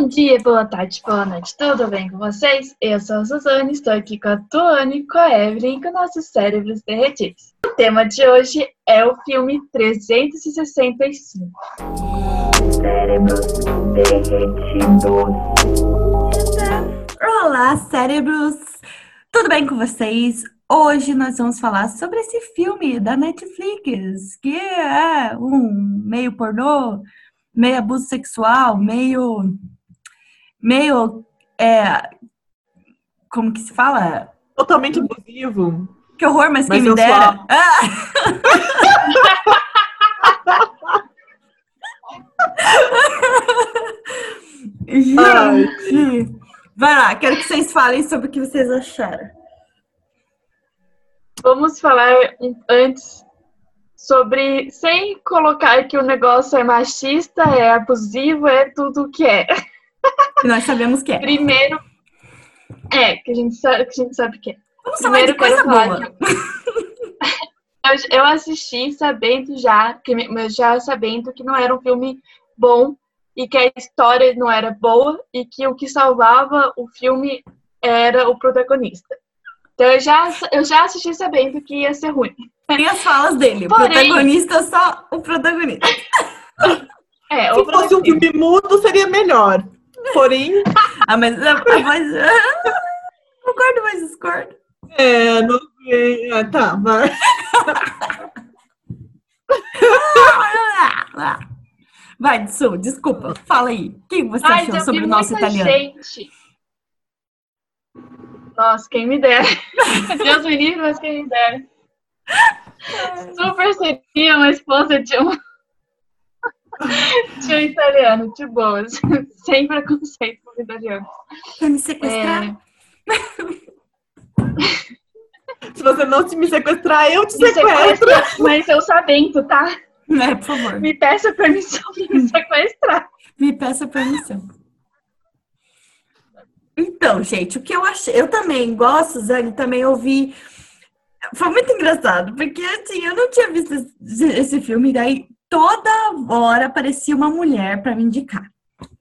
Bom dia, boa tarde, boa noite, tudo bem com vocês? Eu sou a Suzane, estou aqui com a Tuane, com a Evelyn e com nossos cérebros derretidos. O tema de hoje é o filme 365. Cérebros derretidos. Olá, cérebros! Tudo bem com vocês? Hoje nós vamos falar sobre esse filme da Netflix, que é um meio pornô, meio abuso sexual, meio. Meio. É, como que se fala? Totalmente abusivo. Que horror, mas quem Mas me dera. Ah! Gente! Vai lá, quero que vocês falem sobre o que vocês acharam. Vamos falar um- antes sobre, sem colocar que o negócio é machista, é abusivo, é tudo o que é. Que nós sabemos que é. Primeiro, é, que a gente sabe que, a gente sabe que é. Vamos falar de Primeiro coisa boa. Eu, eu assisti sabendo já, que, mas já sabendo que não era um filme bom e que a história não era boa e que o que salvava o filme era o protagonista. Então eu já, eu já assisti sabendo que ia ser ruim. Tem as falas dele. O Porém- protagonista é só o protagonista. É, Se o fosse um filme mudo, seria melhor. Porém, Ah, mas a, a voz. Concordo, mas discordo. é, não sei. Ah, tá, vai. Vai, Su, desculpa. Fala aí. O que você Ai, achou eu sobre o nosso italiano? gente. Nossa, quem me dera. Deus me livre, mas quem me dera. Super seria uma esposa de um, de um italiano, de boas. Sem preconceito com italiano. Quer me sequestrar? É, Se você não se me sequestrar, eu te me sequestro. sequestra, mas eu sabendo, tá? É, por favor. Me peça permissão pra me sequestrar. Me peça permissão. Então, gente, o que eu achei. Eu também gosto, Zane, também ouvi. Foi muito engraçado, porque assim, eu não tinha visto esse, esse filme, daí toda hora aparecia uma mulher pra me indicar.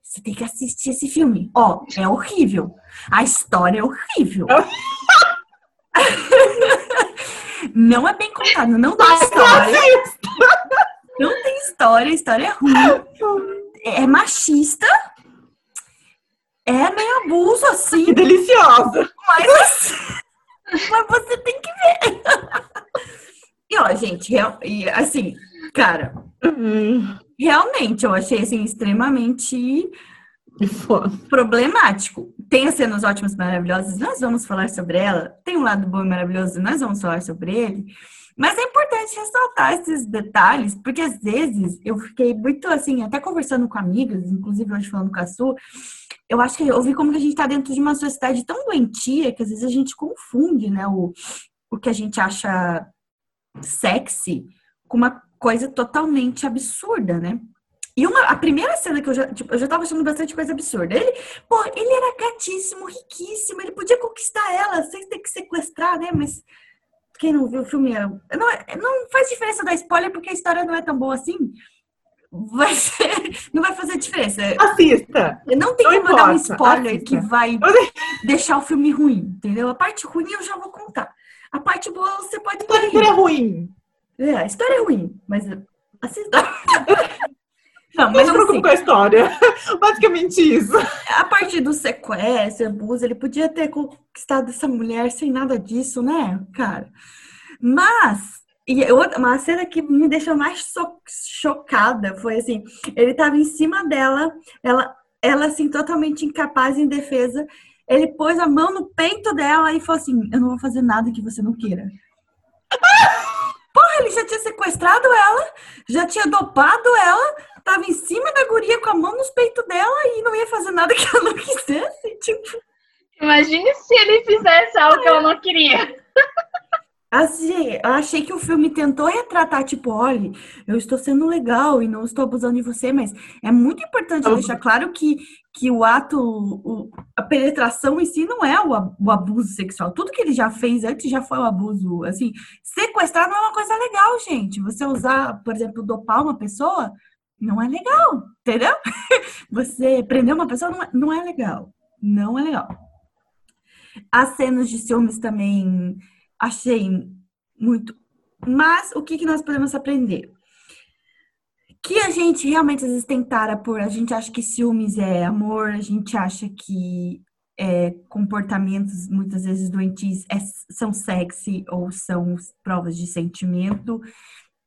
Você tem que assistir esse filme. Ó, é horrível. A história é horrível. Não é bem contado, não tem história. Não tem história, a história é ruim. É machista. É meio abuso, assim, Que deliciosa. mas, mas você tem que ver. E ó, gente, real- e, assim, cara, Hum, realmente eu achei assim extremamente foda. problemático. Tem as cenas ótimas, maravilhosas, nós vamos falar sobre ela. Tem um lado bom e maravilhoso, nós vamos falar sobre ele. Mas é importante ressaltar esses detalhes, porque às vezes eu fiquei muito assim, até conversando com amigas, inclusive hoje falando com a Su, eu acho que eu vi como que a gente está dentro de uma sociedade tão doentia que às vezes a gente confunde, né, o, o que a gente acha sexy com uma coisa totalmente absurda, né? E uma, a primeira cena que eu já, tipo, eu já tava achando bastante coisa absurda. Ele, pô, ele era gatíssimo, riquíssimo, ele podia conquistar ela sem ter que sequestrar, né? Mas quem não viu o filme, é- não, é- não faz diferença dar spoiler porque a história não é tão boa assim. Vai ser- não vai fazer diferença. Assista. Não tem Não como eu dar um importa, spoiler assista. que vai deixar o filme ruim, entendeu? A parte ruim eu já vou. A parte boa você pode A história é ruim. É, a história é ruim, mas assista. Não, Não mas se preocupe assim, com a história. Basicamente isso. a parte do sequestro, abuso, ele podia ter conquistado essa mulher sem nada disso, né, cara? Mas, e outra, uma cena que me deixou mais chocada foi assim, ele tava em cima dela, ela, ela assim, totalmente incapaz, indefesa, ele pôs a mão no peito dela e falou assim, eu não vou fazer nada que você não queira. Porra, ele já tinha sequestrado ela, já tinha dopado ela, tava em cima da guria com a mão nos peitos dela e não ia fazer nada que ela não quisesse. Tipo, Imagine se ele fizesse algo que ela não queria. Assim, eu achei que o filme tentou retratar, tipo, olha, eu estou sendo legal e não estou abusando de você, mas é muito importante Eu- deixar claro que, que o ato, o- a penetração em si não é o, o abuso sexual. Tudo que ele já fez antes já foi o abuso. Assim, sequestrar não é uma coisa legal, gente. Você usar, por exemplo, dopar uma pessoa não é legal, entendeu? Você prender uma pessoa não é, não é legal. Não é legal. As cenas de ciúmes também achei muito. Mas o que, que nós podemos aprender? Que a gente realmente às vezes tem tara por. A gente acha que ciúmes é amor, a gente acha que é, comportamentos muitas vezes doentios é- são sexy ou são provas de sentimento.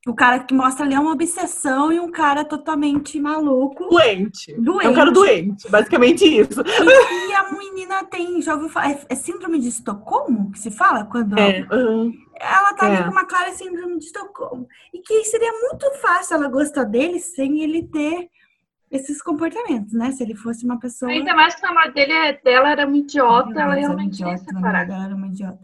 O cara que mostra ali é uma obsessão e um cara totalmente maluco. Doente. Doente. É um cara doente, basicamente isso. E, e a menina tem, já ouviu falar, é, é síndrome de Estocolmo que se fala? Quando É. ela tá É. ali com uma clara síndrome de Estocolmo. E que seria muito fácil ela gostar dele sem ele ter esses comportamentos, né? Se ele fosse uma pessoa. Ainda mais que o namorado dele, é- dela era um idiota, ela Mas era realmente ia idiota, separar. ela era uma idiota.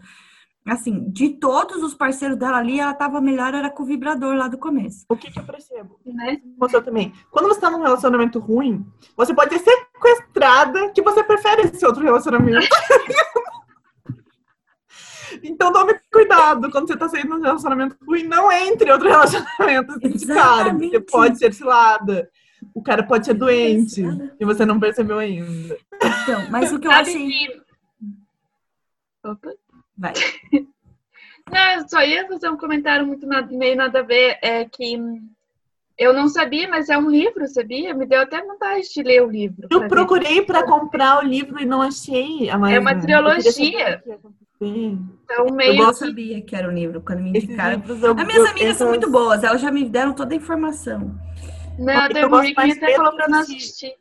Assim, de todos os parceiros dela ali, ela tava melhor, era com o vibrador lá do começo. O que, que eu percebo? Né? Você também. Quando você tá num relacionamento ruim, você pode ser sequestrada que você prefere esse outro relacionamento. então tome cuidado quando você tá saindo num relacionamento ruim, não entre em outro relacionamento de cara, porque Exatamente. pode ser cilada. O cara pode ser doente e você não percebeu ainda. Então, mas o que eu achei. Opa. Vai. Não, eu só ia fazer um comentário muito na- meio nada a ver, é que hum, eu não sabia, mas é um livro, sabia? Me deu até vontade de ler o livro. Eu procurei pra comprar o livro e não achei. A mais, É uma Eu queria trilogia. Então, Eu meio não que... sabia que era o livro quando me indicaram. eu- As minhas eu- amigas são essas- muito boas, elas já me deram toda a informação. Não, Eu um gosto mais até falou pra eu não assistir.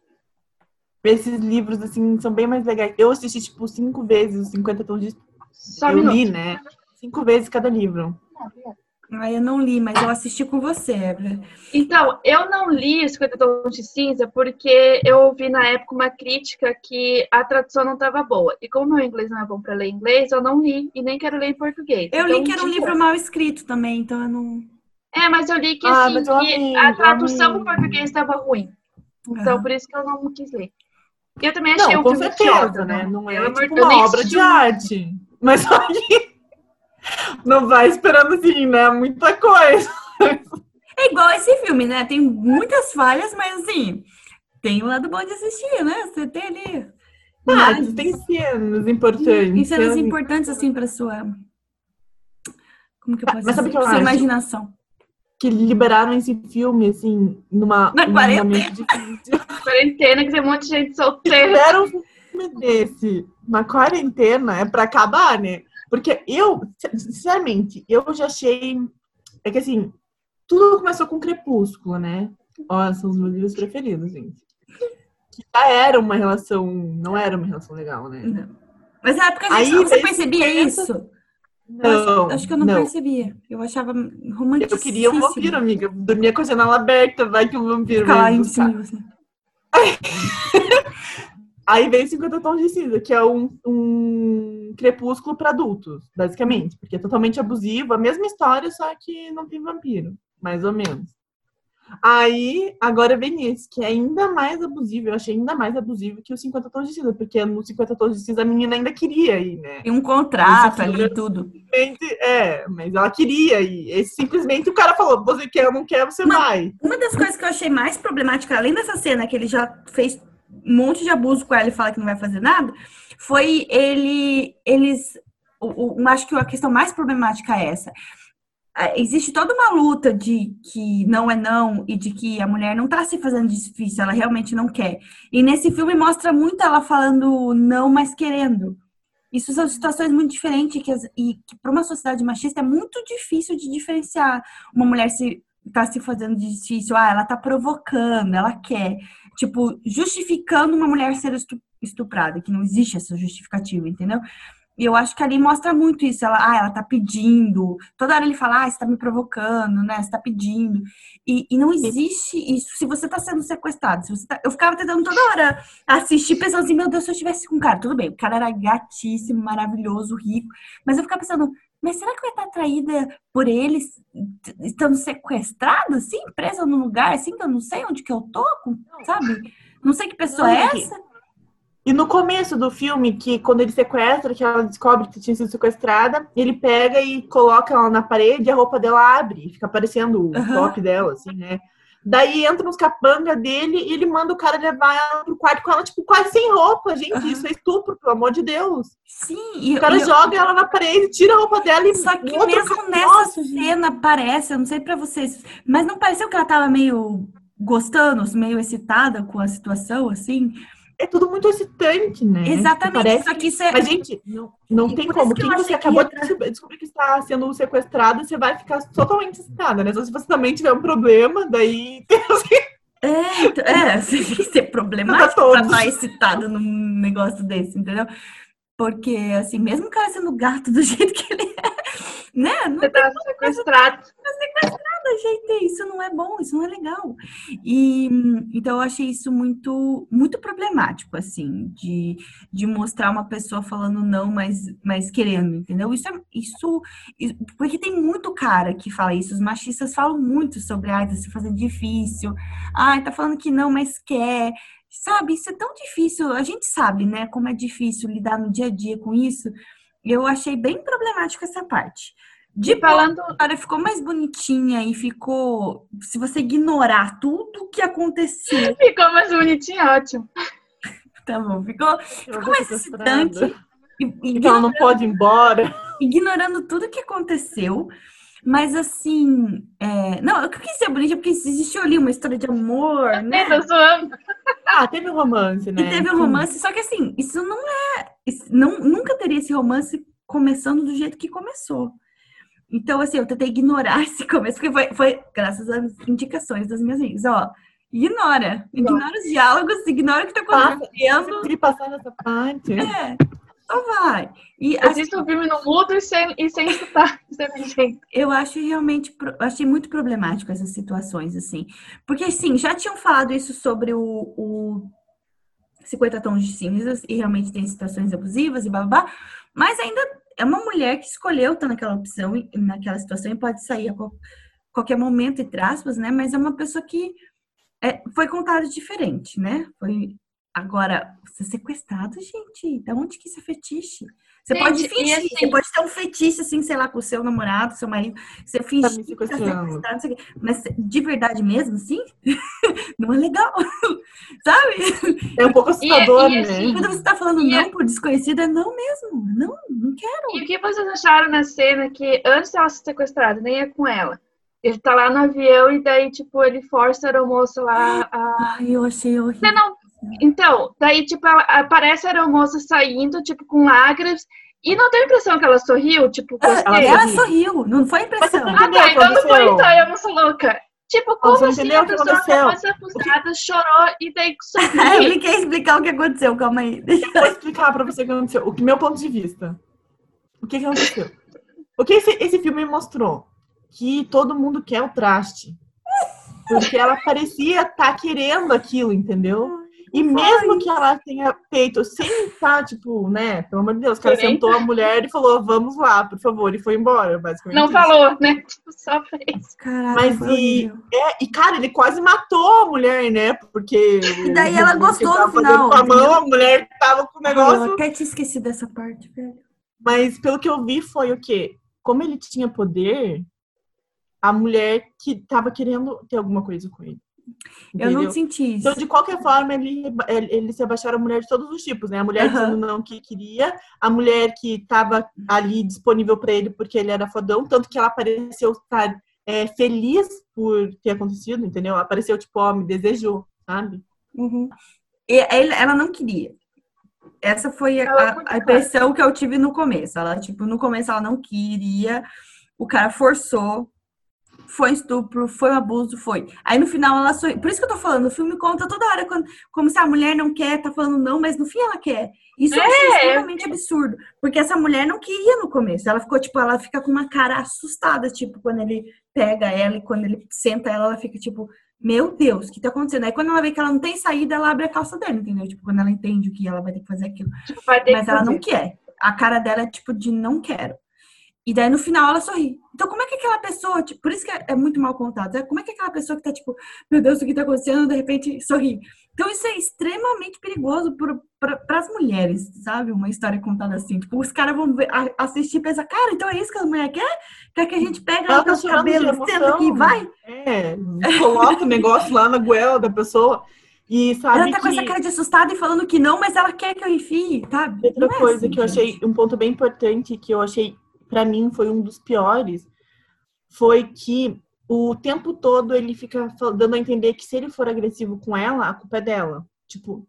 Esses livros, assim, são bem mais legais. Eu assisti, tipo, cinco vezes os 50 tons de... Só eu minuto. li, né? Cinco vezes cada livro. Ah, eu não li, mas eu assisti com você. Então, eu não li os 50 Tons de Cinza porque eu ouvi na época uma crítica que a tradução não estava boa. E como meu inglês não é bom para ler inglês, eu não li e nem quero ler em português. Eu Então, li que era um tipo, livro mal escrito também, então eu não. É, mas eu li que, Ah, assim, que a tradução para português estava ruim. Então, Ah. por isso que eu não quis ler. E eu também achei Não, um com filme certeza, idiota, né? Não é tipo uma obra de um. arte. Mas só que não vai esperando, assim, né? Muita coisa. É igual esse filme, né? Tem muitas falhas, mas assim, tem um lado bom de assistir, né? Você tem ali. Ah, imagens, tem cenas importantes. tem cenas cenas importantes, assim, pra sua. Como que eu posso Mas sabe dizer? o que eu Sua acho? imaginação. que liberaram esse filme, assim, numa, Na quarentena. difícil. Quarentena, que tem um monte de gente solteira. Fizeram um filme desse na quarentena é pra acabar, né? Porque eu, sinceramente, eu já achei. É que assim, tudo começou com Crepúsculo, né? Ó, são os meus livros preferidos, gente. Que já era uma relação. Não era uma relação legal, né? Não. Mas na época a Aí, gente, você percebia pensa- isso? Não. acho, acho que eu não, não. percebia. Eu achava romântico. Eu queria um vampiro, amiga. Eu dormia com a janela aberta, vai que um vampiro vai em cima você. Aí vem 50 Tons de Cinza, que é um, um crepúsculo para adultos, basicamente. Porque é totalmente abusivo, a mesma história, só que não tem vampiro, mais ou menos. Aí, agora vem esse, que é ainda mais abusivo. Eu achei ainda mais abusivo que o 50 Tons de Cinza, porque no 50 Tons de Cinza a menina ainda queria ir, né? Tem um contrato ali e tudo. É, mas ela queria ir. Esse, simplesmente o cara falou: você quer ou não quer, você Mas- vai. Uma das coisas que eu achei mais problemática, além dessa cena que ele já fez um monte de abuso com ela e fala que não vai fazer nada, foi ele, eles, o, o- acho que a questão mais problemática é essa. Ah, Existe toda uma luta de que não é não e de que a mulher não tá se fazendo difícil, ela realmente não quer. E nesse filme mostra muito ela falando não, mas querendo. Isso são situações muito diferentes que, e que para uma sociedade machista é muito difícil de diferenciar uma mulher se tá se fazendo difícil, ah, ela tá provocando, ela quer, tipo, justificando uma mulher ser estu- estuprada, que não existe essa justificativa, entendeu? E eu acho que ali mostra muito isso, ela, ah, ela tá pedindo, toda hora ele fala, ah, você tá me provocando, né, você tá pedindo, e, e não existe isso, se você tá sendo sequestrado, se você tá... eu ficava tentando toda hora assistir, pensando assim, meu Deus, se eu estivesse com um cara, tudo bem, o cara era gatíssimo, maravilhoso, rico, mas eu ficava pensando, mas será que ia estar atraída por eles estando sequestrado, assim, presa num lugar, assim, que eu não sei onde que eu tô, sabe? Não sei que pessoa é essa. E no começo do filme, que quando ele sequestra, que ela descobre que tinha sido sequestrada, ele pega e coloca ela na parede e a roupa dela abre, e fica aparecendo o Aham. top dela, assim, né? Daí entra nos capanga dele e ele manda o cara levar ela pro quarto com ela, tipo, quase sem roupa, gente. Aham. Isso é estupro, pelo amor de Deus. Sim, e, O cara joga ela na parede, tira a roupa dela e Só que mesmo cara- nessa Nossa, gente. cena parece, eu não sei pra vocês, mas não pareceu que ela tava meio gostando, meio excitada com a situação, assim? É tudo muito excitante, né? Exatamente. Parece Só que isso é. Mas, gente, não, não E tem como. Quem você que acabou ia de descobrir- que está sendo sequestrada, você vai ficar totalmente excitada, né? Só se você também tiver um problema, daí. É, então- é, você tem que ser problemático Pra estar excitado num negócio desse, entendeu? Porque, assim, mesmo o cara sendo gato do jeito que ele é, né? Não Você tá sequestrado. gente, isso não é bom, isso não é legal. E então eu achei isso muito muito problemático, assim, de, de mostrar uma pessoa falando não, mas, mas querendo, entendeu? Isso é isso, isso- porque tem muito cara que fala isso, os machistas falam muito sobre ai, tá se fazendo difícil, ai, tá falando que não, mas quer. Sabe, isso é tão difícil, a gente sabe, né, como é difícil lidar no dia a dia com isso. Eu achei bem problemático essa parte. De falando, a história ficou mais bonitinha e ficou. Se você ignorar tudo que aconteceu, ficou mais bonitinho, ótimo. tá bom? Ficou, ficou mais excitante. Então ela não pode ir embora. ignorando tudo que aconteceu. Mas assim, é, não, o que eu quis ser bonita porque existiu ali uma história de amor, né? Zoando. Ah, teve um romance, né? E teve um romance, só que assim, isso não é. isso não, nunca teria esse romance começando do jeito que começou. Então, assim, eu tentei ignorar esse começo, porque foi, foi graças às indicações das minhas amigas. Ó, ignora. Ignora os diálogos, ignora o que tá acontecendo. Passar nessa parte. É, só vai. E Assista o filme no mudo e sem, e sem escutar. Eu acho realmente, achei muito problemático essas situações, assim. Porque, assim, já tinham falado isso sobre o, o 50 tons de cinzas, e realmente tem situações abusivas e babá, mas ainda é uma mulher que escolheu estar naquela opção, naquela situação, e pode sair a qual- qualquer momento, entre aspas, né? Mas é uma pessoa que é, foi contado diferente, né? Foi. Agora, ser sequestrado, gente, da onde que isso é fetiche? Você Gente, pode fingir, assim- você pode ter um fetiche, assim, sei lá, com o seu namorado, seu marido, você finge Tá me que tá sequestrando. sequestrado, não sei o quê. mas de verdade mesmo, assim, não é legal, sabe? É um pouco assustador, E- e né? assim, Quando você tá falando E não por desconhecido, é não mesmo, não, não quero. E o que vocês acharam na cena que antes dela ser sequestrada, nem é com ela? Ele tá lá no avião e daí, tipo, ele força a aeromoça lá a. Ai, eu achei horrível. Você não. Então, daí, tipo, ela, aparece a aeromoça saindo, tipo, com lágrimas. E não tem a impressão que ela sorriu, tipo, Ah, gostei. ela sorriu. sorriu, não foi impressão. Mas Ah, tá, então não foi aconteceu? então, eu não sou louca. Tipo, como você assim a pessoa aconteceu? acabou de ser acusada, chorou e daí sorriu? ele quer explicar o que aconteceu, calma aí. Deixa Eu vou explicar pra você o que aconteceu. O que meu ponto de vista. O que, que aconteceu? O que esse, esse filme mostrou? Que todo mundo quer o traste. Porque ela parecia estar querendo aquilo, entendeu? E mesmo que ela tenha feito sem estar, tipo, né? Pelo amor de Deus, o cara sentou a mulher e falou, vamos lá, por favor, e foi embora, basicamente. Não isso. falou, né? Tipo, só fez. Caralho, Mas e-. É, e cara, ele quase matou a mulher, né? Porque. E daí ela gostou no final, Com a mão, a mulher tava com o Eu negócio. até tinha esquecido dessa parte, velho. Mas pelo que eu vi foi o quê? Como ele tinha poder, a mulher que tava querendo ter alguma coisa com ele. Eu não Entendeu? senti isso. Então, de qualquer forma, ele, ele, ele se abaixaram a mulher de todos os tipos, né? A mulher dizendo não que queria, a mulher que tava ali disponível para ele porque ele era fodão, tanto que ela pareceu estar é, feliz por ter acontecido, entendeu? Ela pareceu tipo, ó, me desejou, sabe? Uhum. E ela não queria. Essa foi a, a impressão que eu tive no começo. Ela, tipo, no começo ela não queria, o cara forçou, foi estupro, foi um abuso, foi. Aí no final ela sorriu. Por isso que eu tô falando, o filme conta toda hora quando- como se a mulher não quer, tá falando não, mas no fim ela quer. Isso achei É. extremamente absurdo. Porque essa mulher não queria no começo. Ela ficou, tipo, ela fica com uma cara assustada, tipo, quando ele pega ela e quando ele senta ela, ela fica, tipo, meu Deus, o que tá acontecendo? Aí quando ela vê que ela não tem saída, ela abre a calça dela, entendeu? Tipo, quando ela entende o que ela vai ter que fazer aquilo. Mas ela não quer. A cara dela é tipo de não quero. E daí no final ela sorri. Então, como é que aquela pessoa, tipo, por isso que é, é muito mal contado, né? como é que aquela pessoa que tá tipo, meu Deus, o que tá acontecendo, de repente sorri? Então, isso é extremamente perigoso para as mulheres, sabe? Uma história contada assim. Tipo, os caras vão ver, a- assistir e pensar, cara, então é isso que a mulher quer? Quer que a gente pegue Ela tá pelos cabelos, senta aqui e vai? É, coloca o negócio lá na goela da pessoa. E sabe Ela tá com que essa cara de assustada e falando que não, mas ela quer que eu enfie, sabe? outra é coisa assim, que eu gente. achei, um ponto bem importante que eu achei, pra mim, foi um dos piores, foi que o tempo todo ele fica dando a entender que se ele for agressivo com ela, a culpa é dela. Tipo,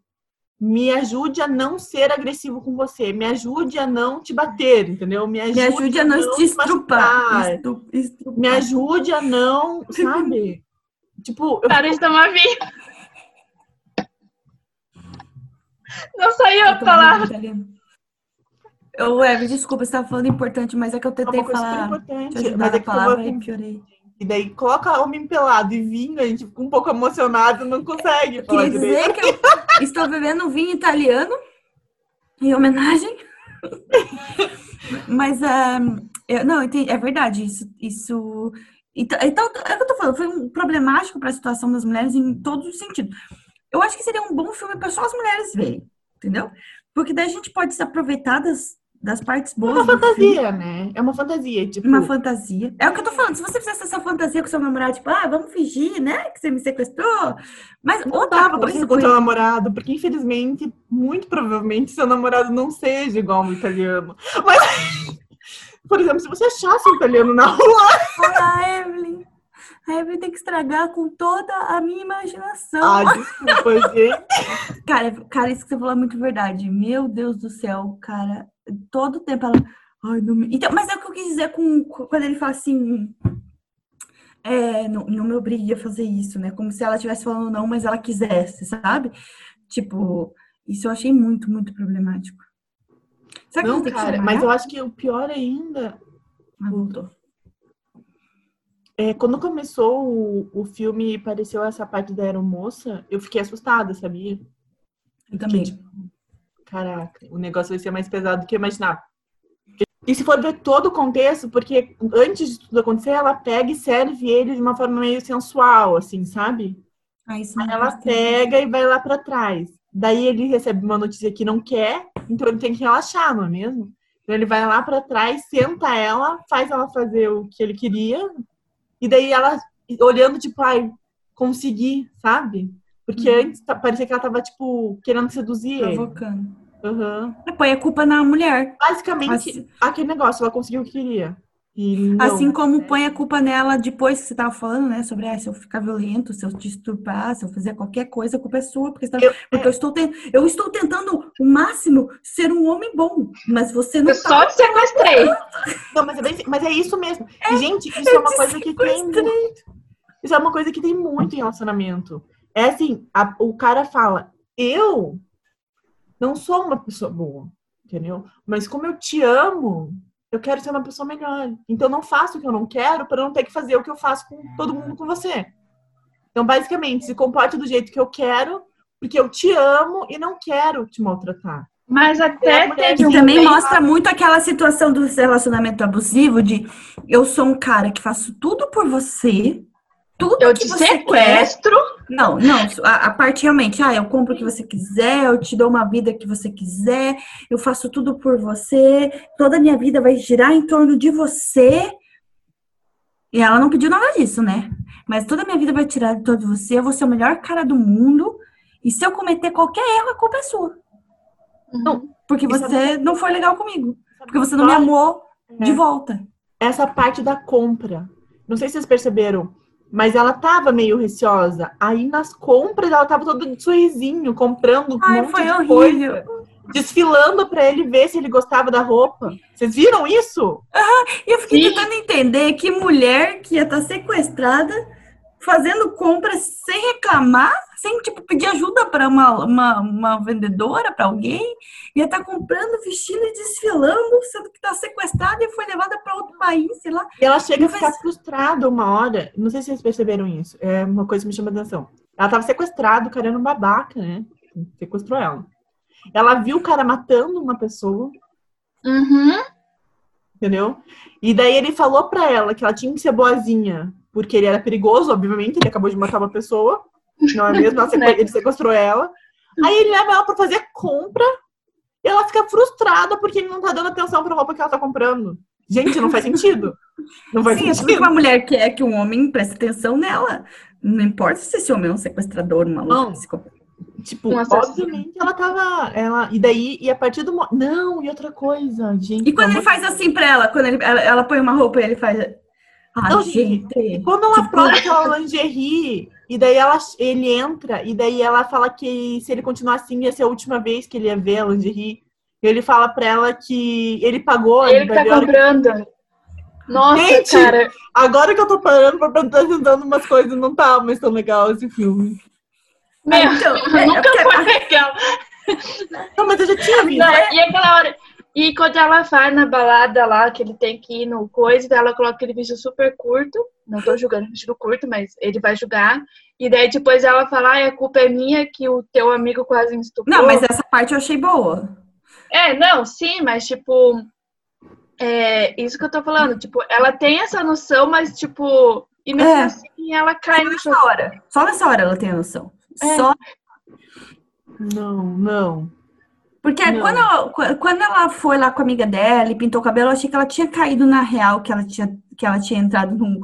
me ajude a não ser agressivo com você, me ajude a não te bater, entendeu? Me ajude, Me ajude a não te estrupar. machucar. Estu- estrupar. Me ajude a não, sabe? tipo, eu Para de tomar vinho. Não saiu a palavra. Ô, Eve, desculpa, você tava falando importante, mas é que eu é tentei uma coisa super falar, te importante. Mas é que palavra tava e com piorei. E daí coloca homem pelado e vinho, a gente fica um pouco emocionado, não consegue falar direito. dizer que eu estou bebendo um vinho italiano em homenagem. Mas, ah, eu- não, é verdade, isso, isso... Então, então, é o que eu tô falando, foi um problemático para a situação das mulheres em todos os sentidos. Eu acho que seria um bom filme para só as mulheres verem, entendeu? Porque daí a gente pode se aproveitar das, das partes É boas uma do filme. fantasia, né? É uma fantasia, tipo. Uma fantasia. É o que eu tô falando. Se você fizesse essa fantasia com seu namorado, tipo, ah, vamos fingir, né? Que você me sequestrou. Mas Não outra dava pra ser com teu namorado, porque infelizmente, muito provavelmente, seu namorado não seja igual um italiano. Mas, por exemplo, se você achasse um italiano na rua, Ah, Evelyn. A Evelyn tem que estragar com toda a minha imaginação. ah, desculpa, gente. Cara, cara, isso que você falou é muito verdade. Meu Deus do céu, cara. Todo tempo ela. Ai, não me... então, mas é o que eu quis dizer com quando ele fala assim. É, não, não me obrigue a fazer isso, né? Como se ela estivesse falando não, mas ela quisesse, sabe? Tipo, isso eu achei muito, muito problemático. Será Não, eu cara, mas eu acho que o pior ainda Ah, voltou. É quando começou o, o filme e apareceu essa parte da aeromoça, eu fiquei assustada, sabia? Eu também. tipo, Caraca, o negócio vai ser mais pesado do que eu imaginava. E se for ver todo o contexto, porque antes de tudo acontecer, ela pega e serve ele de uma forma meio sensual, assim, sabe? Ah, Aí ela gostei. pega e vai lá pra trás. Daí ele recebe uma notícia que não quer, então ele tem que relaxar, não é mesmo? Então ele vai lá pra trás, senta ela, faz ela fazer o que ele queria, e daí ela olhando, tipo, ai, consegui, sabe? Porque Uhum. antes parecia que ela tava, tipo, querendo seduzir ele. Provocando. Aham. Põe a culpa na mulher. Basicamente, Assim- aquele negócio, ela conseguiu o que queria. Não, Assim como põe a culpa nela depois que você tava falando, né? Sobre ah, se eu ficar violento, se eu te estuprar, se eu fizer qualquer coisa, a culpa é sua, porque, você tá- Eu- porque eu, estou ten- eu estou tentando o máximo ser um homem bom, mas você não Eu tá. só te sequestrei. Não, mas é, bem- mas é isso mesmo. E, gente, isso é uma te coisa que tem muito. Isso é uma coisa que tem muito em relacionamento. É assim, a- o cara fala, eu não sou uma pessoa boa, entendeu? Mas como eu te amo, eu quero ser uma pessoa melhor. Então não faço o que eu não quero para não ter que fazer o que eu faço com todo mundo com você. Então, basicamente, se comporte do jeito que eu quero, porque eu te amo e não quero te maltratar. Mas É, até teve um também tempo- mostra muito aquela situação do relacionamento abusivo de eu sou um cara que faço tudo por você, tudo Eu que te você quer. sequestro. Não, não, a, a parte realmente, ah, eu compro o que você quiser, eu te dou uma vida que você quiser, eu faço tudo por você, toda a minha vida vai girar em torno de você. E ela não pediu nada disso, né? Mas toda a minha vida vai tirar de torno de você, eu vou ser o melhor cara do mundo, e se eu cometer qualquer erro, a culpa é sua. Não. Porque Isso você não foi legal comigo, porque você não me amou de É. volta. essa parte da compra. Não sei se vocês perceberam, mas ela tava meio receosa. Aí nas compras ela tava toda de sorrisinho, comprando um Ai, monte foi de horrível. coisa, desfilando pra ele ver se ele gostava da roupa. Vocês viram isso? E eu fiquei Sim. tentando entender que mulher que ia estar sequestrada, fazendo compras sem reclamar, sem tipo pedir ajuda para uma, uma, uma vendedora, para alguém, ia estar comprando, vestindo e desfilando, sendo que está sequestrada e foi levada para outro país, sei lá. E ela chega a Mas- ficar frustrada uma hora. Não sei se vocês perceberam isso. É uma coisa que me chama a atenção. Ela tava sequestrada, o cara era um babaca, né? Sequestrou ela. Ela viu o cara matando uma pessoa. Uhum. entendeu? E daí ele falou pra ela que ela tinha que ser boazinha, porque ele era perigoso, obviamente, ele acabou de matar uma pessoa, não é mesmo? Sequ- Né? Ele sequestrou ela. Aí ele leva ela pra fazer compra e ela fica frustrada porque ele não tá dando atenção pra roupa que ela tá comprando. Gente, não faz sentido. Não faz Sim, é sentido. uma mulher quer que um homem preste atenção nela. Não importa se esse homem é um sequestrador, um maluco, Não. psicopata. Tipo, Um obviamente ela tava. Ela, e daí, e a partir do. Não, e outra coisa, gente. E quando pelo ele faz assim pra ela, quando ele- ela, ela põe uma roupa e ele faz. Ah, Não, gente. Quando ela Tipo- prova aquela lingerie, e daí ela, ele entra, e daí ela fala que se ele continuar assim, ia ser a última vez que ele ia ver a lingerie. E ele fala pra ela que ele pagou. Ele tá a hora que- comprando. Nossa, Gente! cara. Agora que eu tô parando pra pensar tentando umas coisas, não tá mais tão legal esse filme. Meu, Então, é, é nunca porque- foi legal. Não, mas eu já tinha visto. Não, e aquela hora. E quando ela vai na balada lá, que ele tem que ir no coisa, ela coloca aquele vestido super curto. Não tô julgando o vestido curto, mas ele vai julgar. E daí depois ela fala, ai, a culpa é minha que o teu amigo quase me estuprou. Não, mas essa parte eu achei boa. É, não, sim, mas tipo. É isso que eu tô falando. Tipo, ela tem essa noção, mas tipo. E mesmo É. assim ela cai Só nessa hora. Só nessa hora ela tem a noção. É. Só Não, não. Porque Não. quando, ela- quando ela foi lá com a amiga dela e pintou o cabelo, eu achei que ela tinha caído na real, que ela tinha, que ela tinha entrado num.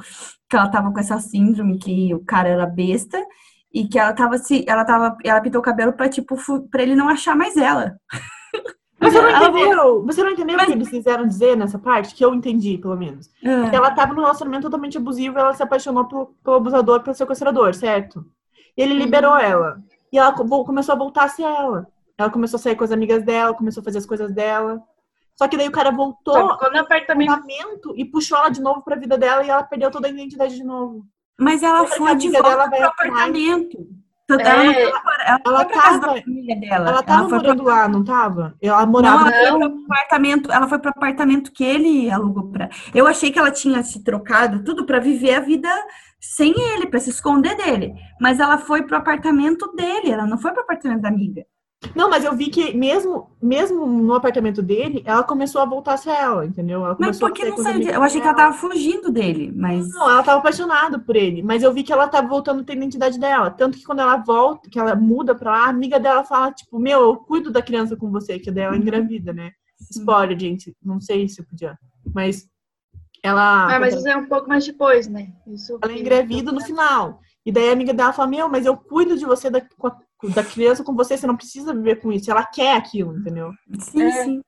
que ela tava com essa síndrome, que o cara era besta, e que ela tava se. Ela tava. Ela pintou o cabelo pra, tipo, pra ele não achar mais ela. Você não entendeu? Você não entendeu o Mas- que eles quiseram dizer nessa parte? Que eu entendi, pelo menos. É. Ela tava num relacionamento totalmente abusivo ela se apaixonou pelo, pelo abusador, pelo sequestrador, certo? E ele liberou ela. E ela co- começou a voltar a ser ela. Ela começou a sair com as amigas dela, começou a fazer as coisas dela. Só que daí o cara voltou no apartamento. e puxou ela de novo pra vida dela e ela perdeu toda a identidade de novo. Mas ela Lembra que a foi de amiga volta dela vai pro apartamento. Tanto É. Ela não ela, Ela foi pra casa tava- da família dela. Ela tava foi morando lá, não tava? Ela Não, morava. ela foi pro apartamento, ela foi pro apartamento que ele alugou pra. Eu achei que ela tinha se trocado tudo pra viver a vida sem ele, pra se esconder dele. Mas ela foi pro apartamento dele, ela não foi pro apartamento da amiga. Não, mas eu vi que mesmo, mesmo no apartamento dele, ela começou a voltar a ser ela, entendeu? Ela Mas por que não saiu? Eu achei que ela tava fugindo dele, mas. Não, ela tava apaixonada por ele, mas eu vi que ela tava voltando a ter a identidade dela. Tanto que quando ela volta, que ela muda pra lá, a amiga dela fala, tipo, meu, eu cuido da criança com você, que daí ela engravida, né? Spoiler, gente. Não sei se eu podia. Mas ela. Ah, mas isso é um pouco mais depois, né? Isso Ela é engravida no final. E daí a amiga dela fala, meu, mas eu cuido de você da, com a- da criança com você, você não precisa viver com isso. Ela quer aquilo, entendeu? Sim, É. sim.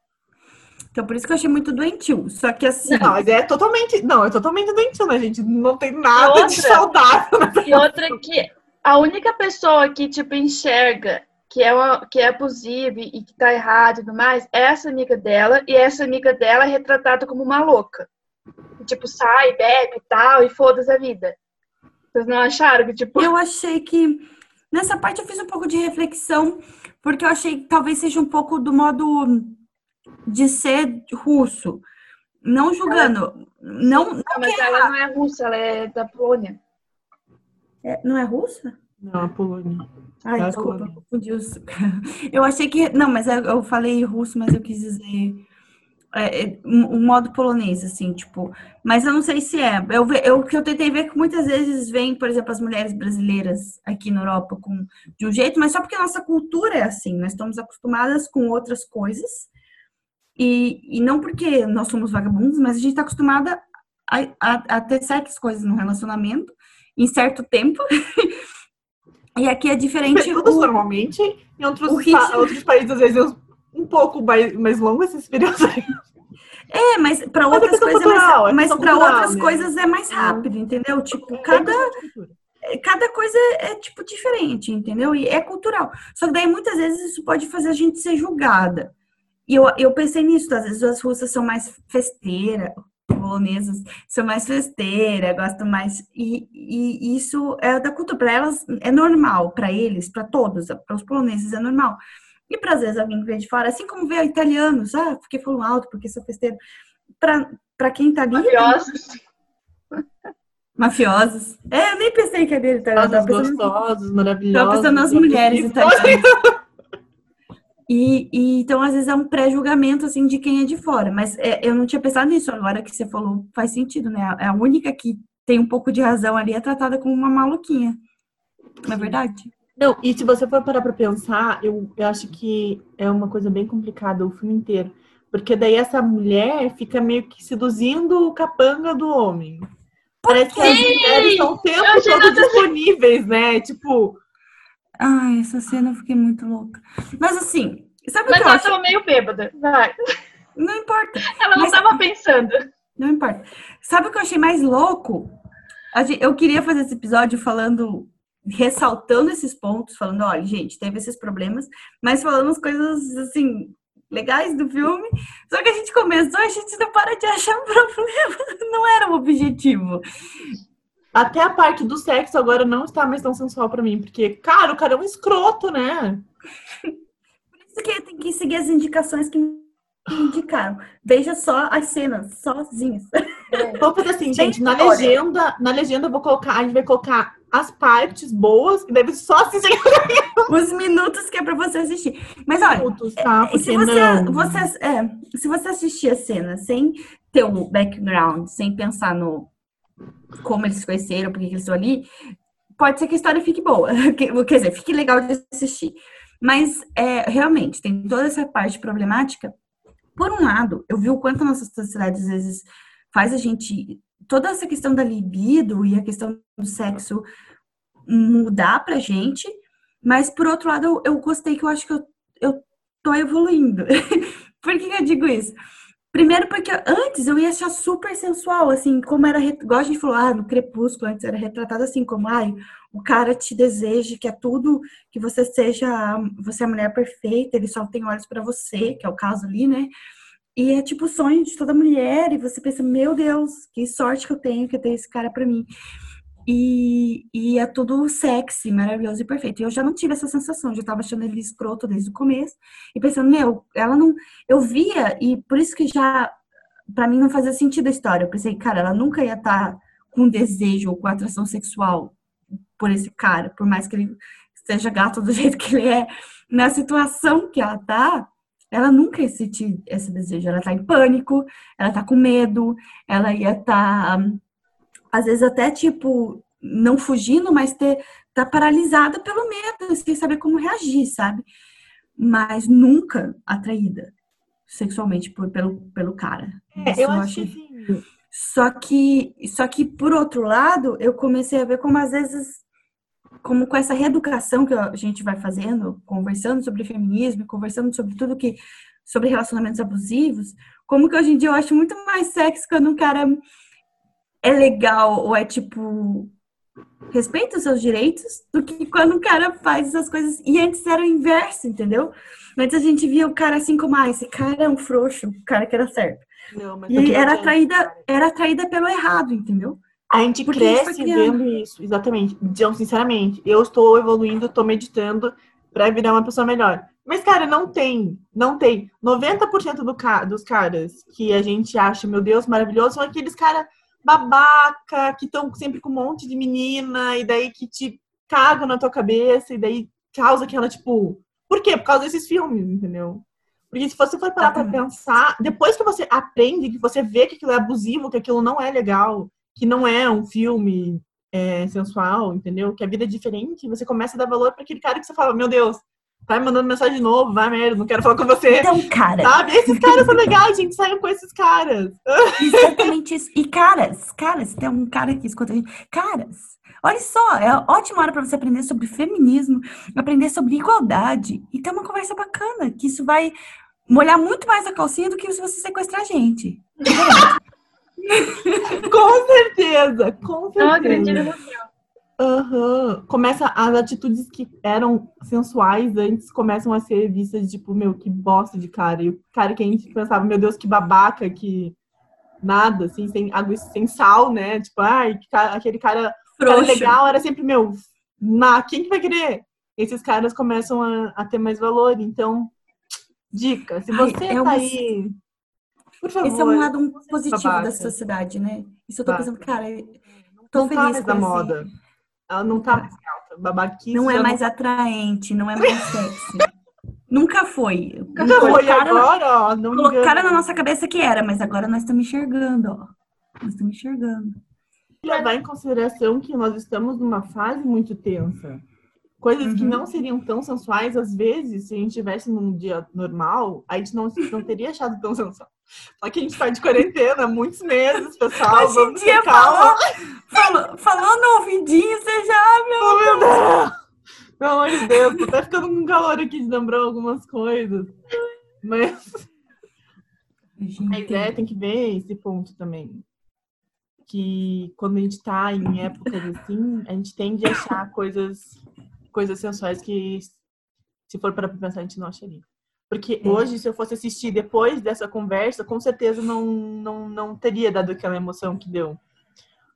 Então por isso que eu achei muito doentio. Só que assim. Não, mas é totalmente. Não, é totalmente doentio, né, gente? Não tem nada de outra? saudável. né? E outra que a única pessoa que, tipo, enxerga que é, uma, que é abusiva e que tá errado e tudo mais, é essa amiga dela, e essa amiga dela é retratada como uma louca. E, tipo, sai, bebe e tal, e foda-se a vida. Vocês não acharam que, tipo, Eu achei que nessa parte eu fiz um pouco de reflexão, porque eu achei que talvez seja um pouco do modo de ser russo. Não julgando. Não, não, ah, mas ela não é russa, ela é da Polônia. é, não é russa? Não, a Polônia. Ai, É desculpa, confundi os... Eu achei que. Não, mas eu falei russo, mas eu quis dizer. É, é, um modo polonês, assim, tipo. Mas eu não sei se é. Eu, eu, o que eu tentei ver é que muitas vezes vem, por exemplo, as mulheres brasileiras aqui na Europa com, de um jeito, mas só porque a nossa cultura é assim. Nós estamos acostumadas com outras coisas. E, e não porque nós somos vagabundos, mas a gente está acostumada a, a, a ter certas coisas no relacionamento em certo tempo. e aqui é diferente. Todos o- normalmente, em outros, pa- outros países, às vezes, um pouco mais, mais longo esses períodos aí. É, mas para Mas é outras coisas é cultural, mais, é mas questão para cultural, outras né? coisas é mais É. rápido, entendeu? Tipo, É cada cultura. cada coisa é, é, tipo diferente, entendeu? E é cultural. Só que daí muitas vezes isso pode fazer a gente ser julgada. E eu, eu pensei nisso, às vezes as russas são mais festeiras, polonesas são mais festeiras, gostam mais. E, e isso é da cultura. Para elas é normal, para eles, para todos, para os poloneses é normal. E para às vezes alguém que vem de fora, assim como vê italianos, ah, porque falam alto, porque sou festeiro. Para quem tá ali, Mafiosos. mafiosos. É, eu nem pensei que é dele italiano, tava pensando gostosos, Tava maravilhosos. pensando nas mulheres italianas. E, e, então, às vezes, é um pré-julgamento, assim, de quem é de fora. Mas é, eu não tinha pensado nisso. Agora que você falou, faz sentido, né? É a única que tem um pouco de razão ali é tratada como uma maluquinha. Não é verdade? Não, e se você for parar pra pensar, eu, eu acho que é uma coisa bem complicada o filme inteiro. Porque daí essa mulher fica meio que seduzindo o capanga do homem. Parece que as mulheres estão o tempo Eu todo disponíveis, né? Tipo, Ai, essa cena eu fiquei muito louca. Mas assim, sabe o Mas que eu ela acho? tava meio bêbada. Vai. Não importa. Ela não Mas- tava pensando. Não importa. Sabe o que eu achei mais louco? Eu queria fazer esse episódio falando, ressaltando esses pontos, falando, olha, gente, teve esses problemas, mas falando as coisas, assim, legais do filme. Só que a gente começou, a gente não para de achar problema. Não era o objetivo. até a parte do sexo agora não está mais tão sensual pra mim. Porque, cara, o cara é um escroto, né? Por isso que tem que seguir as indicações que indicaram. Veja só as cenas, sozinhas. Vamos fazer assim, gente. Na história. legenda, na legenda eu vou colocar, a gente vai colocar as partes boas e deve só assistir Os minutos que é pra você assistir. Mas olha, minutos, tá? E se Porque você, você, é, se você assistir a cena sem ter o background, sem pensar no como eles se conheceram, por que que eles estão ali, pode ser que a história fique boa. Que- Quer dizer, fique legal de assistir. Mas, é, realmente, tem toda essa parte problemática. Por um lado, eu vi o quanto a nossa sociedade, às vezes, faz a gente... Toda essa questão da libido e a questão do sexo mudar pra gente. Mas, por outro lado, eu, eu gostei que eu acho que eu, eu tô evoluindo. Por que, que eu digo isso? Primeiro porque antes eu ia achar super sensual, assim, como era, igual a gente falou, ah, no Crepúsculo antes era retratado assim, como, ai, o cara te deseja que é tudo, que você seja, você é a mulher perfeita, ele só tem olhos pra você, que é o caso ali, né? E é tipo o sonho de toda mulher, e você pensa, meu Deus, que sorte que eu tenho que ter esse cara pra mim. E, e é tudo sexy, maravilhoso e perfeito. E eu já não tive essa sensação, já tava achando ele escroto desde o começo, e pensando, meu, ela não. Eu via, e por isso que já, pra mim, não fazia sentido a história. Eu pensei, cara, ela nunca ia estar com desejo ou com atração sexual por esse cara, por mais que ele seja gato do jeito que ele é. Na situação que ela tá, ela nunca ia sentir esse desejo. Ela tá em pânico, ela tá com medo, ela ia estar, às vezes, até tipo, não fugindo, mas ter, tá paralisada pelo medo, sem saber como reagir, sabe? Mas nunca atraída sexualmente por, pelo, pelo cara. É, Isso eu acho que só que, só que por outro lado, eu comecei a ver como às vezes, como com essa reeducação que a gente vai fazendo, conversando sobre feminismo, conversando sobre tudo que, sobre relacionamentos abusivos, como que hoje em dia eu acho muito mais sexy quando um cara é legal ou é tipo respeita os seus direitos do que quando o cara faz essas coisas. E antes era o inverso, entendeu? Antes a gente via o cara assim como, ah, esse cara é um frouxo, o cara que era certo. não, E era atraída, era atraída pelo errado, entendeu? A gente Porque cresce vendo isso, exatamente. Então, sinceramente, eu estou evoluindo, estou meditando pra virar uma pessoa melhor. Mas, cara, não tem, não tem. 90% do ca dos caras que a gente acha, meu Deus, maravilhoso, são aqueles caras babaca, que estão sempre com um monte de menina, e daí que te cagam na tua cabeça, e daí causa aquela, tipo... Por quê? Por causa desses filmes, entendeu? Porque se você for parar pra pensar, depois que você aprende, que você vê que aquilo é abusivo, que aquilo não é legal, que não é um filme é, sensual, entendeu? Que a vida é diferente, você começa a dar valor pra aquele cara que você fala, meu Deus, tá me mandando mensagem de novo, vai merda, não quero falar com você. Então, cara, Sabe? Esses caras são legais, gente, saiam com esses caras. exatamente isso. E caras, caras, tem um cara que escuta a gente. Caras, olha só, é ótima hora pra você aprender sobre feminismo, aprender sobre igualdade e ter uma conversa bacana, que isso vai molhar muito mais a calcinha do que se você sequestrar a gente. Com certeza, com Não acredito certeza. no. Aham. Começa as atitudes que eram sensuais antes começam a ser vistas tipo, meu, que bosta de cara. E o cara que a gente pensava, meu Deus, que babaca, que nada, assim, sem água, sem sal, né? Tipo, ai, que cara- aquele cara, cara legal era sempre, meu, na, quem que vai querer? Esses caras começam a, a ter mais valor. Então, dica, se Ai, você é tá uma- aí. Por favor. Esse é um lado positivo da sociedade, né? Isso eu tô Tá. pensando, cara, tô não tá feliz mais com da moda. Ela não tá mais alta. Babaquice Não é mais atraente, não é mais sexy. Nunca foi. Nunca foi Colocaram- agora, ó. Não Colocaram na nossa cabeça que era, mas agora nós estamos enxergando, ó. Nós estamos enxergando. levar em consideração que nós estamos numa fase muito tensa. Coisas que Uhum. não seriam tão sensuais, às vezes, se a gente estivesse num dia normal, a gente não, não teria achado tão sensual. Só que a gente tá de quarentena há muitos meses, pessoal. Em Vamos dia ter calma. falou, falou, no ouvidinho, você já, meu. Oh, meu Deus! Pelo amor de Deus, tô até ficando com calor aqui de lembrar algumas coisas. Mas a Gente, ideia tem que ver esse ponto também. Que quando a gente tá em épocas assim, a gente tende a achar coisas, coisas sensuais que, se for para pensar, a gente não acharia. Porque É. hoje, se eu fosse assistir depois dessa conversa, com certeza não, não, não teria dado aquela emoção que deu.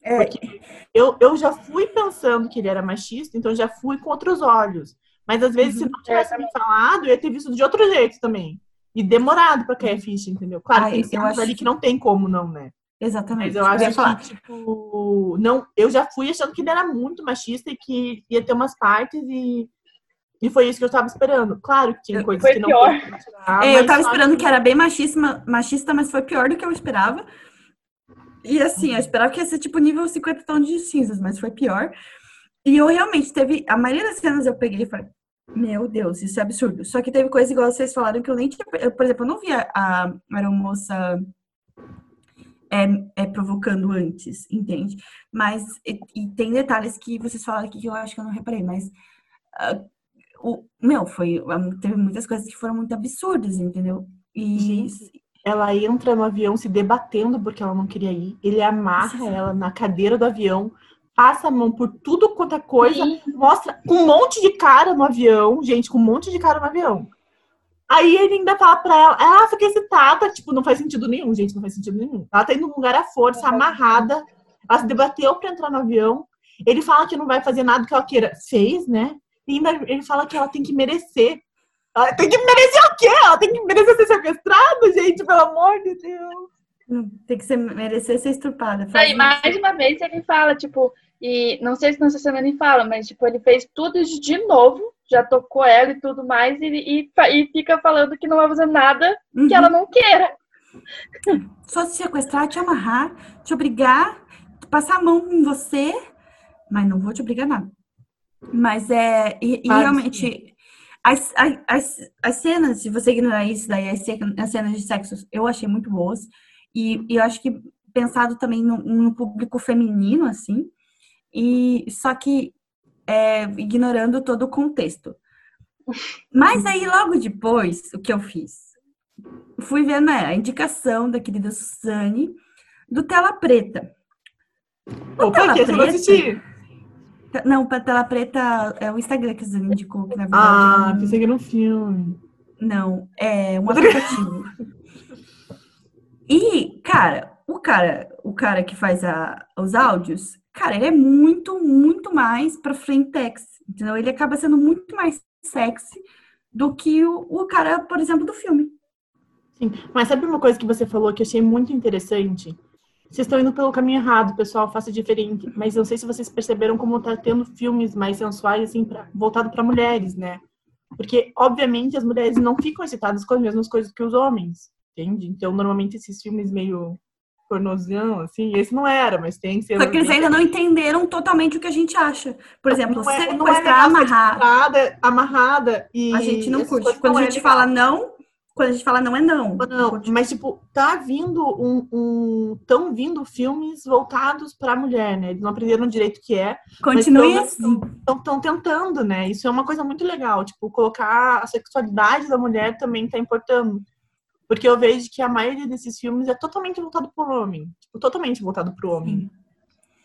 É. Porque eu, eu já fui pensando que ele era machista, então já fui com outros olhos. Mas às vezes, se não tivesse me falado, eu ia ter visto de outro jeito também. E demorado pra cair a ficha, entendeu? Claro, Ai, tem acho ali que- que não tem como não, né? Exatamente. Mas eu acho falar. que, tipo, não, eu já fui achando que ele era muito machista e que ia ter umas partes e, e foi isso que eu tava esperando. Claro que tinha Eu- coisas foi que não pior. tirar, É, eu tava esperando que era bem machista, machista, mas foi pior do que eu esperava. E assim, eu esperava que ia ser tipo nível 50 tons de cinzas, mas foi pior. E eu realmente teve. A maioria das cenas eu peguei e falei, meu Deus, isso é absurdo. Só que teve coisa igual vocês falaram que eu nem tinha. eu, por exemplo, eu não via a aeromoça é, é, provocando antes, entende? Mas. E, e tem detalhes que vocês falaram aqui que eu acho que eu não reparei, mas. ah, o, meu, foi. Teve muitas coisas que foram muito absurdas, entendeu? E. Gente, Ela entra no avião se debatendo porque ela não queria ir. Ele amarra Sim. ela na cadeira do avião, passa a mão por tudo quanto é coisa, Sim. mostra um monte de cara no avião, gente, com um monte de cara no avião. Aí ele ainda fala pra ela, ah, fiquei excitada. Tipo, não faz sentido nenhum, gente, não faz sentido nenhum. Ela tá indo num lugar à força, amarrada. Ela se debateu pra entrar no avião. Ele fala que não vai fazer nada que ela queira. Fez, né? E ainda ele fala que ela tem que merecer. Ela tem que merecer o quê? Ela tem que merecer ser sequestrada, gente, pelo amor de Deus. Tem que ser, merecer ser estrupada. Aí, isso. mais uma vez ele fala, tipo, e não sei se nessa cena ele fala, mas tipo, ele fez tudo de novo, já tocou ela e tudo mais, e, e, e fica falando que não vai fazer nada Uhum. que ela não queira. Só te sequestrar, te amarrar, te obrigar, passar a mão em você, mas não vou te obrigar nada. Mas é. E, e realmente. As, as, as, as cenas, se você ignorar isso, daí as, as cenas de sexo eu achei muito boas. E, e eu acho que pensado também no, no público feminino, assim. E só que é, ignorando todo o contexto. Mas aí, logo depois, o que eu fiz? Fui ver né, a indicação da querida Suzane do Tela Preta. Opa, Tela que Preta? assistir? Te- Não, pra Tela Preta é o Instagram que Suzane indicou, que na verdade Ah, é um- pensei que era um filme. não, é um aplicativo. E, cara, o cara, o cara que faz a- os áudios, cara, ele é muito, muito mais pra frentex, entendeu? Ele acaba sendo muito mais sexy do que o, o cara, por exemplo, do filme. Sim. Mas sabe uma coisa que você falou que eu achei muito interessante? Vocês estão indo pelo caminho errado, pessoal, faça diferente. Mas não sei se vocês perceberam como tá tendo filmes mais sensuais, assim, pra, voltado para mulheres, né? Porque, obviamente, as mulheres não ficam excitadas com as mesmas coisas que os homens, entende? Então, normalmente, esses filmes meio pornozão, assim, esse não era, mas tem cenas Só que eles ainda não entenderam totalmente o que a gente acha. Por exemplo, não é, não é sequestrar, legal ser amarrar, estuprada, amarrada e a gente não curte. Quando não a é gente legal. fala não, quando a gente fala não, é não. Não, mas tipo, tá vindo um, um tão vindo filmes voltados pra mulher, né? Eles não aprenderam direito o que é, Continue assim. estão tentando, né? Isso é uma coisa muito legal, tipo, colocar a sexualidade da mulher também tá importando. Porque eu vejo que a maioria desses filmes é totalmente voltado pro homem, tipo, totalmente voltado pro homem. Com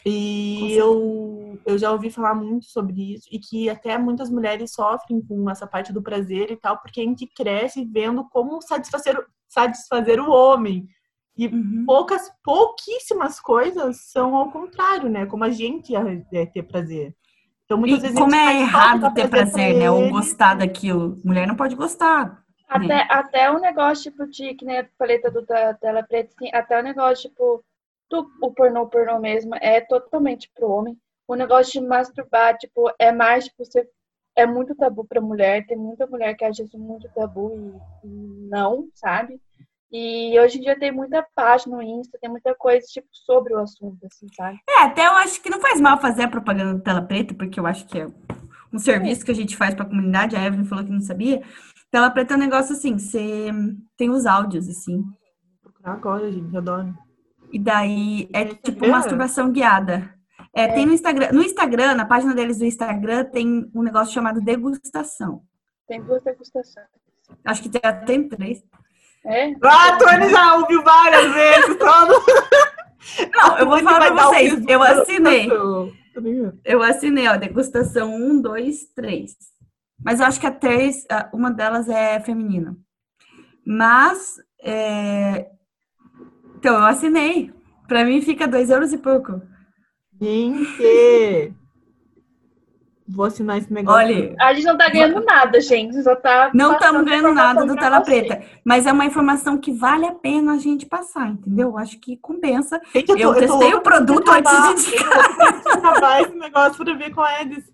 E eu, eu já ouvi falar muito sobre isso e que até muitas mulheres sofrem com essa parte do prazer e tal, porque a gente cresce vendo como satisfazer, o- satisfazer o homem. E Uhum. poucas, pouquíssimas coisas são ao contrário, né? Como a gente é, é ter prazer. Então, muitas E vezes como a gente é errado ter pra prazer, né? Ou gostar daquilo. Mulher não pode gostar. Até, até o negócio, tipo, de, que nem a paleta do da tela preta, assim, até o negócio, tipo, do, o pornô, pornô mesmo, é totalmente pro homem. O negócio de masturbar, tipo, é mais, tipo, você é muito tabu pra mulher, tem muita mulher que acha isso muito tabu e, e não, sabe? E hoje em dia tem muita página no Insta, tem muita coisa, tipo, sobre o assunto, assim, sabe? É, até eu acho que não faz mal fazer a propaganda do Tela Preta, porque eu acho que é um serviço que a gente faz pra comunidade. A Evelyn falou que não sabia. Tela Preta é um negócio assim, você tem os áudios, assim. Vou procurar agora, gente, eu adoro. E daí é tipo masturbação guiada. É, tem no Instagram. No Instagram, na página deles do Instagram, tem um negócio chamado degustação. Tem duas degustações. Acho que já tem três. É? Ah, a Tony já ouviu várias vezes, todo. Não, eu vou falar pra vocês. Eu assinei. Eu assinei, ó, degustação 1, 2, 3. Mas eu acho que a três, uma delas é feminina. Mas, é, então eu assinei. Pra mim fica dois euros e pouco. Gente! Vou assinar esse negócio. Olha, A gente não tá ganhando nada, gente. Só tá. não estamos ganhando nada do Tela. Preta. Mas é uma informação que vale a pena a gente passar, entendeu? Eu Acho que compensa. Gente, Eu tô- tô testei louca o produto antes de indicar. acabar esse negócio pra ver qual é desse.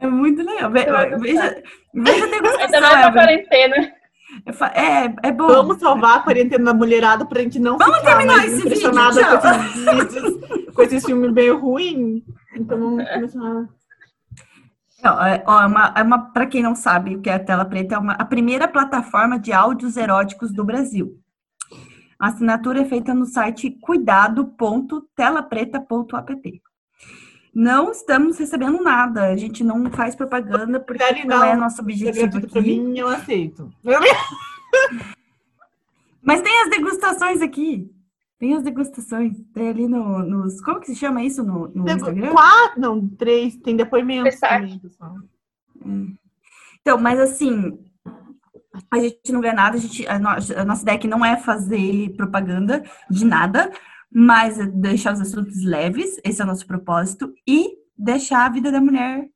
É muito legal. Veja, veja a Ainda degustação, mais na quarentena. É É, é bom. Vamos salvar a quarentena da mulherada pra gente não Vamos ficar terminar mais esse impressionada vídeo, com esses vídeos, com esse filme meio ruim. Então vamos começar. Ó, é, é uma, é uma, para quem não sabe o que é a Tela Preta, é uma, a primeira plataforma de áudios eróticos do Brasil. A assinatura é feita no site cuidado.telapreta.app. Não estamos recebendo nada, a gente não faz propaganda porque não dar é nosso Se é objetivo aqui. mim, eu aceito. Mas tem as degustações aqui. Tem as degustações. Tem ali no, nos. Como que se chama isso no, no Instagram? Quatro, não, três, tem depoimentos também, pessoal. Então, mas assim, a gente não ganha nada, a, gente, a, no- a nossa ideia aqui não é fazer propaganda de nada, mas é deixar os assuntos leves, esse é o nosso propósito, e deixar a vida da mulher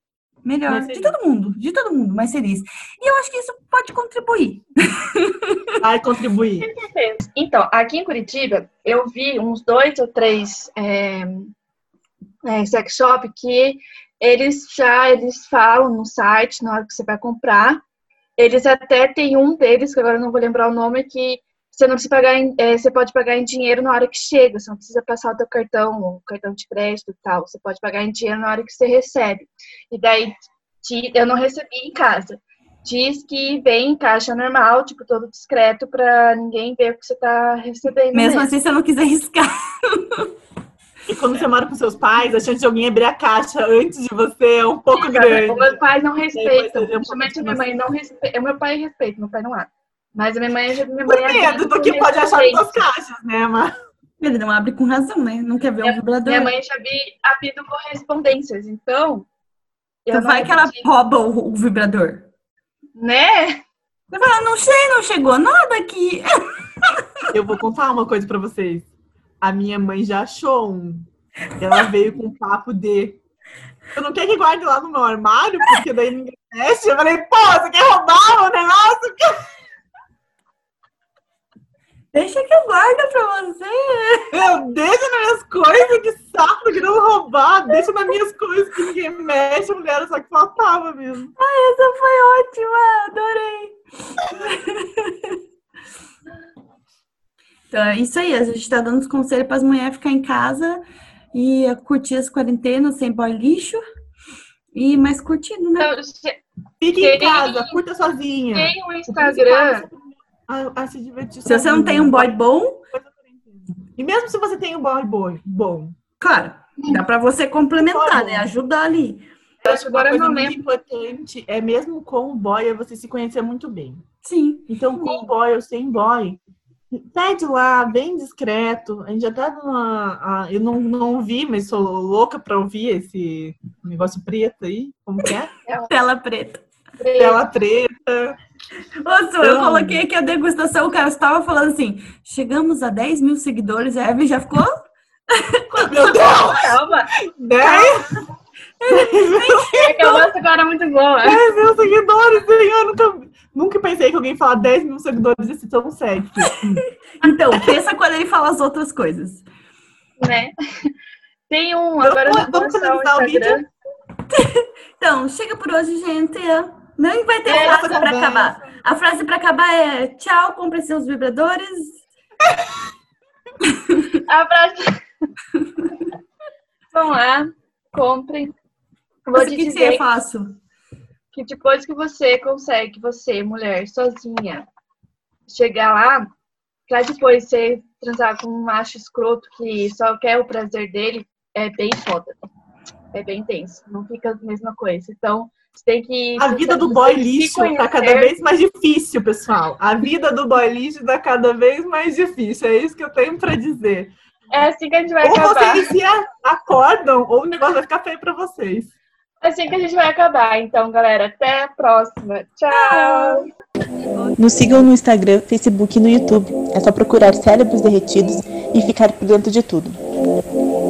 melhor. De todo mundo, de todo mundo, mais feliz. E eu acho que isso pode contribuir. Vai contribuir. Então, aqui em Curitiba, eu vi uns dois ou três é, é, sex shop que eles já eles falam no site, na hora que você vai comprar. Eles até tem um deles, que agora eu não vou lembrar o nome, que você não precisa pagar em, é, você pode pagar em dinheiro na hora que chega, você não precisa passar o teu cartão, o cartão de crédito e tal. Você pode pagar em dinheiro na hora que você recebe. E daí te- eu não recebi em casa diz que vem em caixa normal, tipo, todo discreto, pra ninguém ver o que você tá recebendo. Mesmo mesmo. assim, se eu não quiser arriscar. E quando você mora com seus pais, a chance de alguém abrir a caixa antes de você é um pouco grande. meus pais não respeitam. um Principalmente minha mãe não respeita. O meu pai respeita, meu pai não abre. Mas a minha mãe, minha Por mãe medo do que pode achar nas caixas, né, mas Ele não abre com razão, né? Não quer ver um vibrador. Minha mãe já vi havido correspondências, então. Então vai que ela rouba o, o vibrador. Né? Você fala, não sei, não chegou nada aqui. eu vou contar uma coisa pra vocês. A minha mãe já achou um. Ela veio com um papo de. Eu não quero que guarde lá no meu armário, porque daí ninguém mexe. Eu falei, pô, você quer roubar o negócio? Deixa que eu guardo pra você. Eu deixa nas minhas coisas, que saco, que não roubar. Deixa nas minhas coisas que ninguém mexe, mulher, só que faltava mesmo. Essa foi ótima, adorei. Então é isso aí, a gente tá dando os conselhos para as mulheres ficar em casa e curtir as quarentenas sem boy lixo. E mais curtindo, né? Então, Fique em casa, curta sozinha. tem o O Instagram. É A, a se divertir Se você não tem um boy bom, E mesmo se você tem um boy boy bom, claro, dá para você complementar, né? Ajudar ali. Eu acho que uma agora coisa não muito lembro. importante é mesmo com o boy é você se conhecer muito bem. Sim. Então, com o boy ou sem boy, pede lá, bem discreto. A gente já tá numa. a- eu não, não ouvi, mas sou louca pra ouvir esse negócio preto aí. Como que é? Tela preta. Tela preta. Nossa, eu Então- coloquei aqui a degustação, o cara estava falando assim, chegamos a 10 mil seguidores, a Evelyn já ficou Meu Deus! Calma, 10 é que a nossa agora é muito boa. mil seguidores, senhor! Nunca, nunca pensei que alguém falar 10 mil seguidores ia ser tão sexy. Então, pensa quando ele fala as outras coisas. né? Tem um, agora eu Vamos o finalizar o Instagram. Então, chega por hoje, gente. Não vai ter É, frase essa para acabar. A frase para acabar é tchau, compre seus vibradores. Abraço. Vão lá, comprem. Vou Mas te que, que dizer eu faço? que depois que você consegue, você, mulher, sozinha, chegar lá, pra depois você transar com um macho escroto que só quer o prazer dele, é bem foda. É bem tenso. Não fica a mesma coisa. Então, tem que. A vida do boy lixo tá cada vez mais difícil, pessoal. A vida do boy lixo tá cada vez mais difícil. É isso que eu tenho pra dizer. É assim que a gente vai Ou acabar. vocês se acordam, ou o negócio vai ficar feio pra vocês. É assim que a gente vai acabar. Então, galera, até a próxima. Tchau. Nos sigam no Instagram, Facebook e no YouTube. É só procurar Cérebros Derretidos e ficar por dentro de tudo.